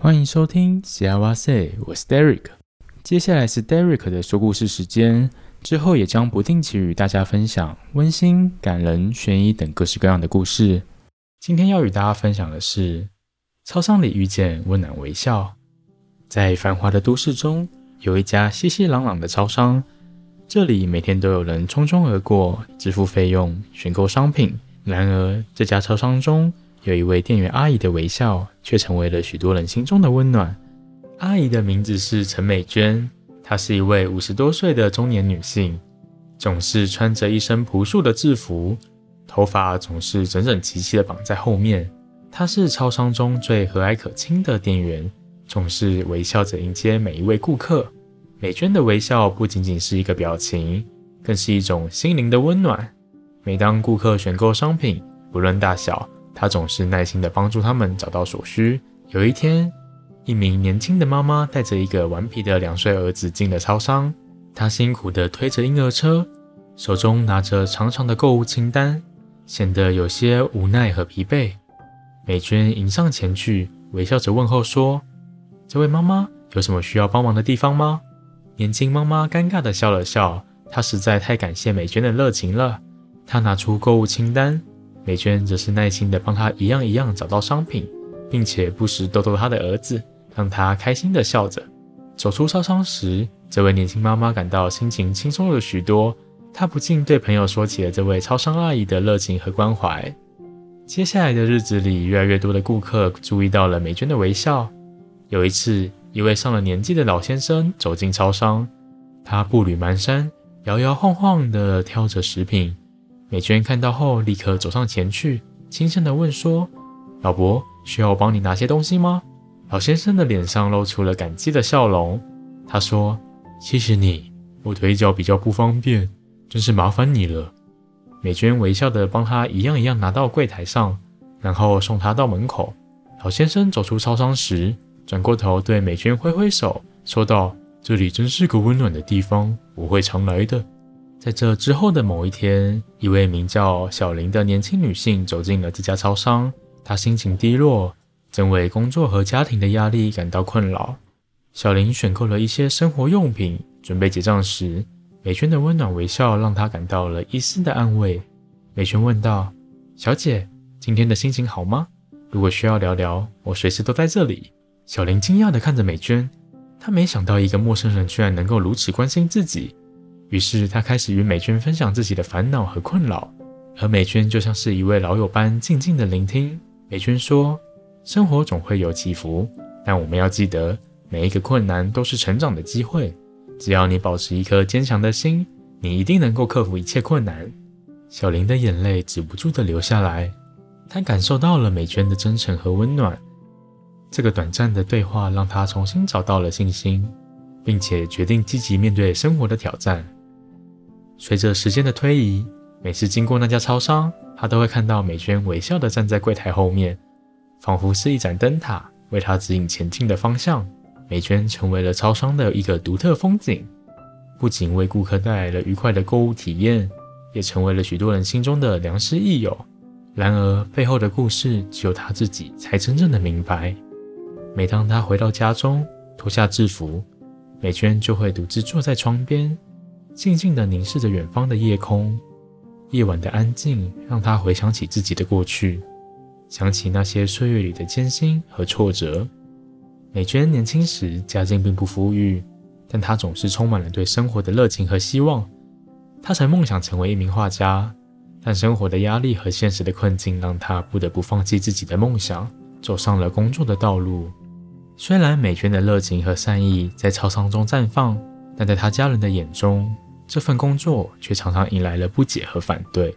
欢迎收听《喜爱哇 SAY》，我是 Derek。接下来是 Derek 的说故事时间，之后也将不定期与大家分享温馨、感人、悬疑等各式各样的故事。今天要与大家分享的是，超商里遇见温暖微笑。在繁华的都市中，有一家熙熙攘攘的超商，这里每天都有人匆匆而过，支付费用、选购商品。然而，这家超商中，有一位店员阿姨的微笑，却成为了许多人心中的温暖。阿姨的名字是陈美娟，她是一位五十多岁的中年女性，总是穿着一身朴素的制服，头发总是整整齐齐地绑在后面。她是超商中最和蔼可亲的店员，总是微笑着迎接每一位顾客。美娟的微笑不仅仅是一个表情，更是一种心灵的温暖。每当顾客选购商品，不论大小，她总是耐心地帮助他们找到所需。有一天，一名年轻的妈妈带着一个顽皮的两岁儿子进了超商，她辛苦地推着婴儿车，手中拿着长长的购物清单，显得有些无奈和疲惫。美娟迎上前去，微笑着问候说：“这位妈妈有什么需要帮忙的地方吗？”年轻妈妈尴尬地笑了笑，她实在太感谢美娟的热情了。她拿出购物清单。美娟则是耐心地帮他一样一样找到商品，并且不时逗逗他的儿子，让他开心地笑着。走出超商时，这位年轻妈妈感到心情轻松了许多。她不禁对朋友说起了这位超商阿姨的热情和关怀。接下来的日子里，越来越多的顾客注意到了美娟的微笑。有一次，一位上了年纪的老先生走进超商，他步履蹒跚，摇摇晃晃地挑着食品。美娟看到后，立刻走上前去，轻声地问说：“老伯，需要我帮你拿些东西吗？”老先生的脸上露出了感激的笑容。他说：“谢谢你，我腿脚比较不方便，真是麻烦你了。”美娟微笑地帮他一样一样拿到柜台上，然后送他到门口。老先生走出超商时，转过头对美娟挥挥手，说道：“这里真是个温暖的地方，我会常来的。”在这之后的某一天，一位名叫小林的年轻女性走进了这家超商。她心情低落，正为工作和家庭的压力感到困扰。小林选购了一些生活用品，准备结账时，美娟的温暖微笑让她感到了一丝的安慰。美娟问道：“小姐，今天的心情好吗？如果需要聊聊，我随时都在这里。”小林惊讶地看着美娟，她没想到一个陌生人居然能够如此关心自己。于是他开始与美娟分享自己的烦恼和困扰，而美娟就像是一位老友般静静的聆听。美娟说：“生活总会有起伏，但我们要记得，每一个困难都是成长的机会。只要你保持一颗坚强的心，你一定能够克服一切困难。”小林的眼泪止不住的流下来，他感受到了美娟的真诚和温暖。这个短暂的对话让他重新找到了信心，并且决定积极面对生活的挑战。随着时间的推移，每次经过那家超商，他都会看到美娟微笑地站在柜台后面，仿佛是一盏灯塔，为他指引前进的方向。美娟成为了超商的一个独特风景，不仅为顾客带来了愉快的购物体验，也成为了许多人心中的良师益友。然而，背后的故事只有他自己才真正的明白。每当他回到家中，脱下制服，美娟就会独自坐在窗边。静静地凝视着远方的夜空，夜晚的安静让他回想起自己的过去，想起那些岁月里的艰辛和挫折。美娟年轻时家境并不富裕，但她总是充满了对生活的热情和希望。她曾梦想成为一名画家，但生活的压力和现实的困境让她不得不放弃自己的梦想，走上了工作的道路。虽然美娟的热情和善意在操场中绽放，但在她家人的眼中，这份工作却常常引来了不解和反对。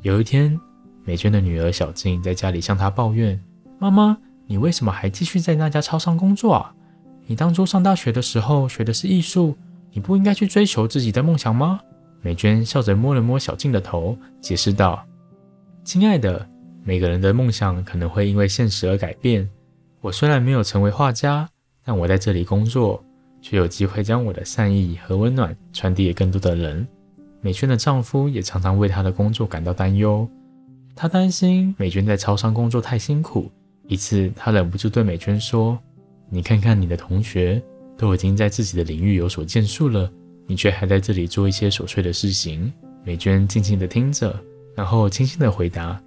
有一天，美娟的女儿小静在家里向她抱怨：“妈妈，你为什么还继续在那家超商工作啊？你当初上大学的时候学的是艺术，你不应该去追求自己的梦想吗？”美娟笑着摸了摸小静的头，解释道：“亲爱的，每个人的梦想可能会因为现实而改变。我虽然没有成为画家，但我在这里工作。”却有机会将我的善意和温暖传递给更多的人。美娟的丈夫也常常为她的工作感到担忧，他担心美娟在超商工作太辛苦。一次，他忍不住对美娟说：“你看看你的同学，都已经在自己的领域有所建树了，你却还在这里做一些琐碎的事情。”美娟静静地听着，然后轻轻地回答：“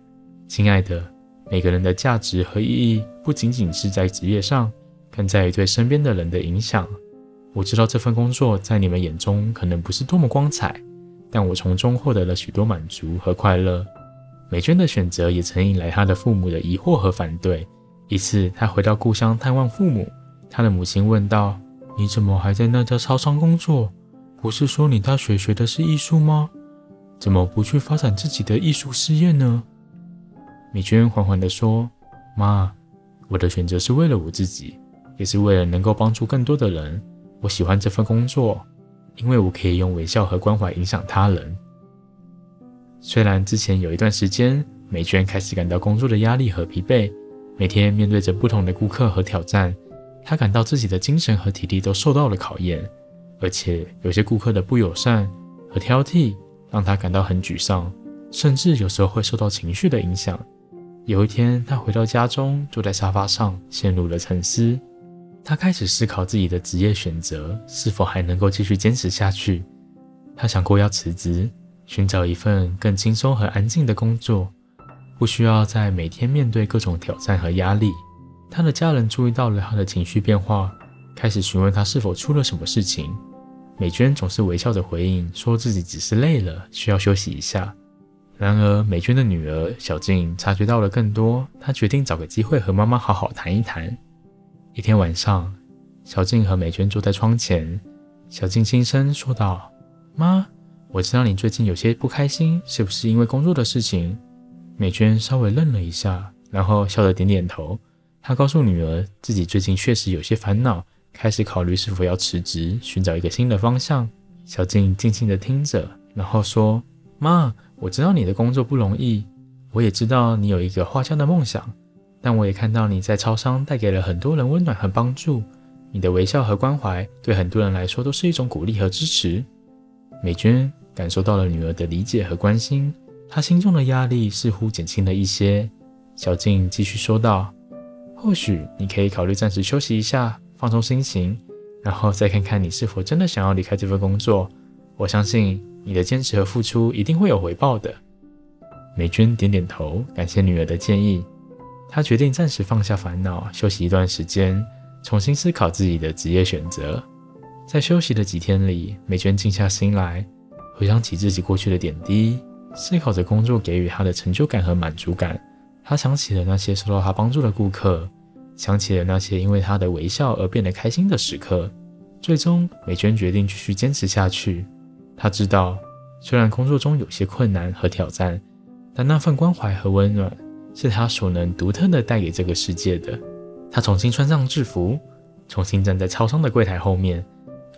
亲爱的，每个人的价值和意义不仅仅是在职业上，更在于对身边的人的影响。我知道这份工作在你们眼中可能不是多么光彩，但我从中获得了许多满足和快乐。”美娟的选择也曾引来她的父母的疑惑和反对。一次，她回到故乡探望父母，她的母亲问道：“你怎么还在那家超商工作？不是说你大学学的是艺术吗？怎么不去发展自己的艺术事业呢？”美娟缓缓地说：“妈，我的选择是为了我自己，也是为了能够帮助更多的人。我喜欢这份工作，因为我可以用微笑和关怀影响他人。”虽然之前有一段时间，美娟开始感到工作的压力和疲惫，每天面对着不同的顾客和挑战，她感到自己的精神和体力都受到了考验，而且有些顾客的不友善和挑剔让她感到很沮丧，甚至有时候会受到情绪的影响。有一天，她回到家中，坐在沙发上，陷入了沉思。她开始思考自己的职业选择是否还能够继续坚持下去。她想过要辞职。寻找一份更轻松和安静的工作，不需要再每天面对各种挑战和压力。他的家人注意到了他的情绪变化，开始询问他是否出了什么事情。美娟总是微笑着回应，说自己只是累了，需要休息一下。然而，美娟的女儿小静察觉到了更多，她决定找个机会和妈妈好好谈一谈。一天晚上，小静和美娟坐在窗前，小静轻声说道：“妈。”我知道你最近有些不开心，是不是因为工作的事情？美娟稍微愣了一下，然后笑着点点头。她告诉女儿，自己最近确实有些烦恼，开始考虑是否要辞职，寻找一个新的方向。小静静静地听着，然后说：“妈，我知道你的工作不容易，我也知道你有一个画家的梦想，但我也看到你在超商带给了很多人温暖和帮助。你的微笑和关怀，对很多人来说都是一种鼓励和支持。”美娟。感受到了女儿的理解和关心，她心中的压力似乎减轻了一些。小静继续说道：“或许你可以考虑暂时休息一下，放松心情，然后再看看你是否真的想要离开这份工作。我相信你的坚持和付出一定会有回报的。”美娟点点头，感谢女儿的建议。她决定暂时放下烦恼，休息一段时间，重新思考自己的职业选择。在休息的几天里，美娟静下心来。回想起自己过去的点滴，思考着工作给予她的成就感和满足感。她想起了那些受到她帮助的顾客，想起了那些因为她的微笑而变得开心的时刻。最终，美娟决定继续坚持下去。她知道，虽然工作中有些困难和挑战，但那份关怀和温暖是他所能独特的带给这个世界的。他重新穿上制服，重新站在超商的柜台后面，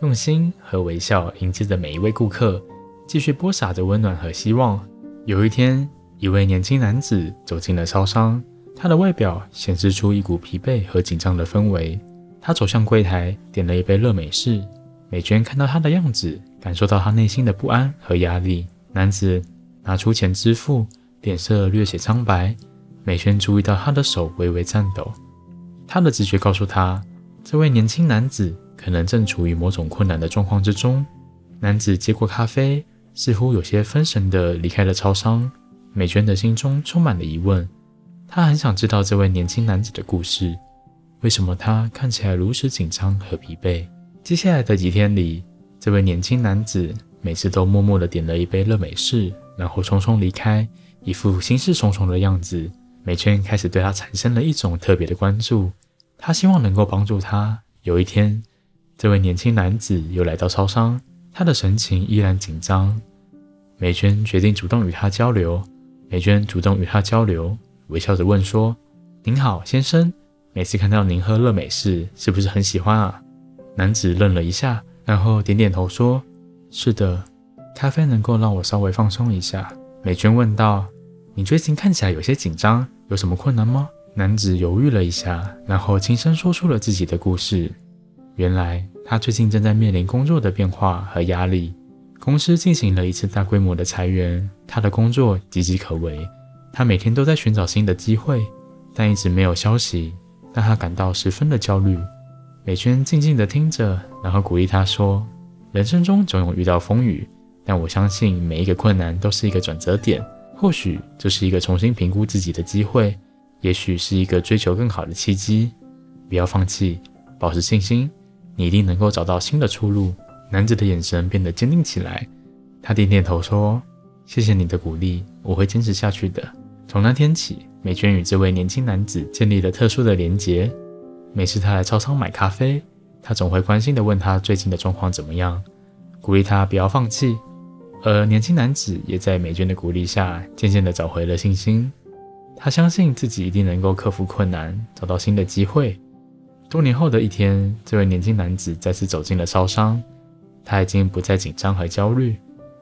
用心和微笑迎接着每一位顾客。继续播撒着温暖和希望。有一天，一位年轻男子走进了超商，他的外表显示出一股疲惫和紧张的氛围。他走向柜台，点了一杯热美式。美娟看到他的样子，感受到他内心的不安和压力。男子拿出钱支付，脸色略显苍白。美娟注意到他的手微微颤抖，他的直觉告诉他，这位年轻男子可能正处于某种困难的状况之中。男子接过咖啡。似乎有些分神地离开了超商，美娟的心中充满了疑问。她很想知道这位年轻男子的故事，为什么他看起来如此紧张和疲惫？接下来的几天里，这位年轻男子每次都默默地点了一杯热美式，然后匆匆离开，一副心事重重的样子。美娟开始对他产生了一种特别的关注，她希望能够帮助他。有一天，这位年轻男子又来到超商。他的神情依然紧张，美娟决定主动与他交流。美娟主动与他交流，微笑着问说：“您好，先生，每次看到您喝乐美式，是不是很喜欢啊？”男子愣了一下，然后点点头说：“是的，咖啡能够让我稍微放松一下。”美娟问道：“你最近看起来有些紧张，有什么困难吗？”男子犹豫了一下，然后轻声说出了自己的故事。原来。他最近正在面临工作的变化和压力，公司进行了一次大规模的裁员，他的工作岌岌可危。他每天都在寻找新的机会，但一直没有消息，让他感到十分的焦虑。美娟静静地听着，然后鼓励他说：“人生中总有遇到风雨，但我相信每一个困难都是一个转折点，或许这是一个重新评估自己的机会，也许是一个追求更好的契机。不要放弃，保持信心，你一定能够找到新的出路。”男子的眼神变得坚定起来，他点点头说：“谢谢你的鼓励，我会坚持下去的。”从那天起，美娟与这位年轻男子建立了特殊的连结。每次他来超商买咖啡，他总会关心地问他最近的状况怎么样，鼓励他不要放弃。而年轻男子也在美娟的鼓励下，渐渐地找回了信心。他相信自己一定能够克服困难，找到新的机会。多年后的一天，这位年轻男子再次走进了烧伤，他已经不再紧张和焦虑。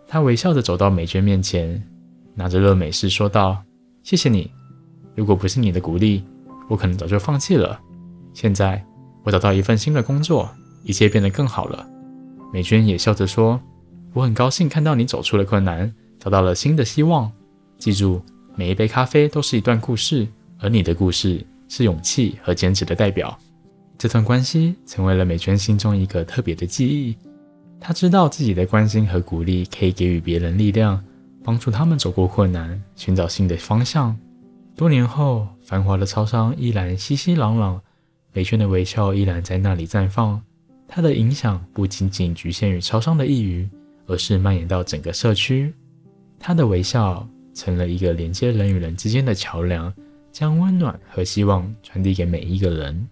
他微笑着走到美娟面前，拿着热美式说道：“谢谢你，如果不是你的鼓励，我可能早就放弃了。”现在我找到一份新的工作，一切变得更好了。美娟也笑着说：“我很高兴看到你走出了困难，找到了新的希望。记住，每一杯咖啡都是一段故事，而你的故事是勇气和坚持的代表。”这段关系成为了美娟心中一个特别的记忆。她知道自己的关心和鼓励可以给予别人力量，帮助他们走过困难，寻找新的方向。多年后，繁华的超商依然熙熙攘攘。美娟的微笑依然在那里绽放，她的影响不仅仅局限于超商的一隅，而是蔓延到整个社区。他的微笑成了一个连接人与人之间的桥梁，将温暖和希望传递给每一个人。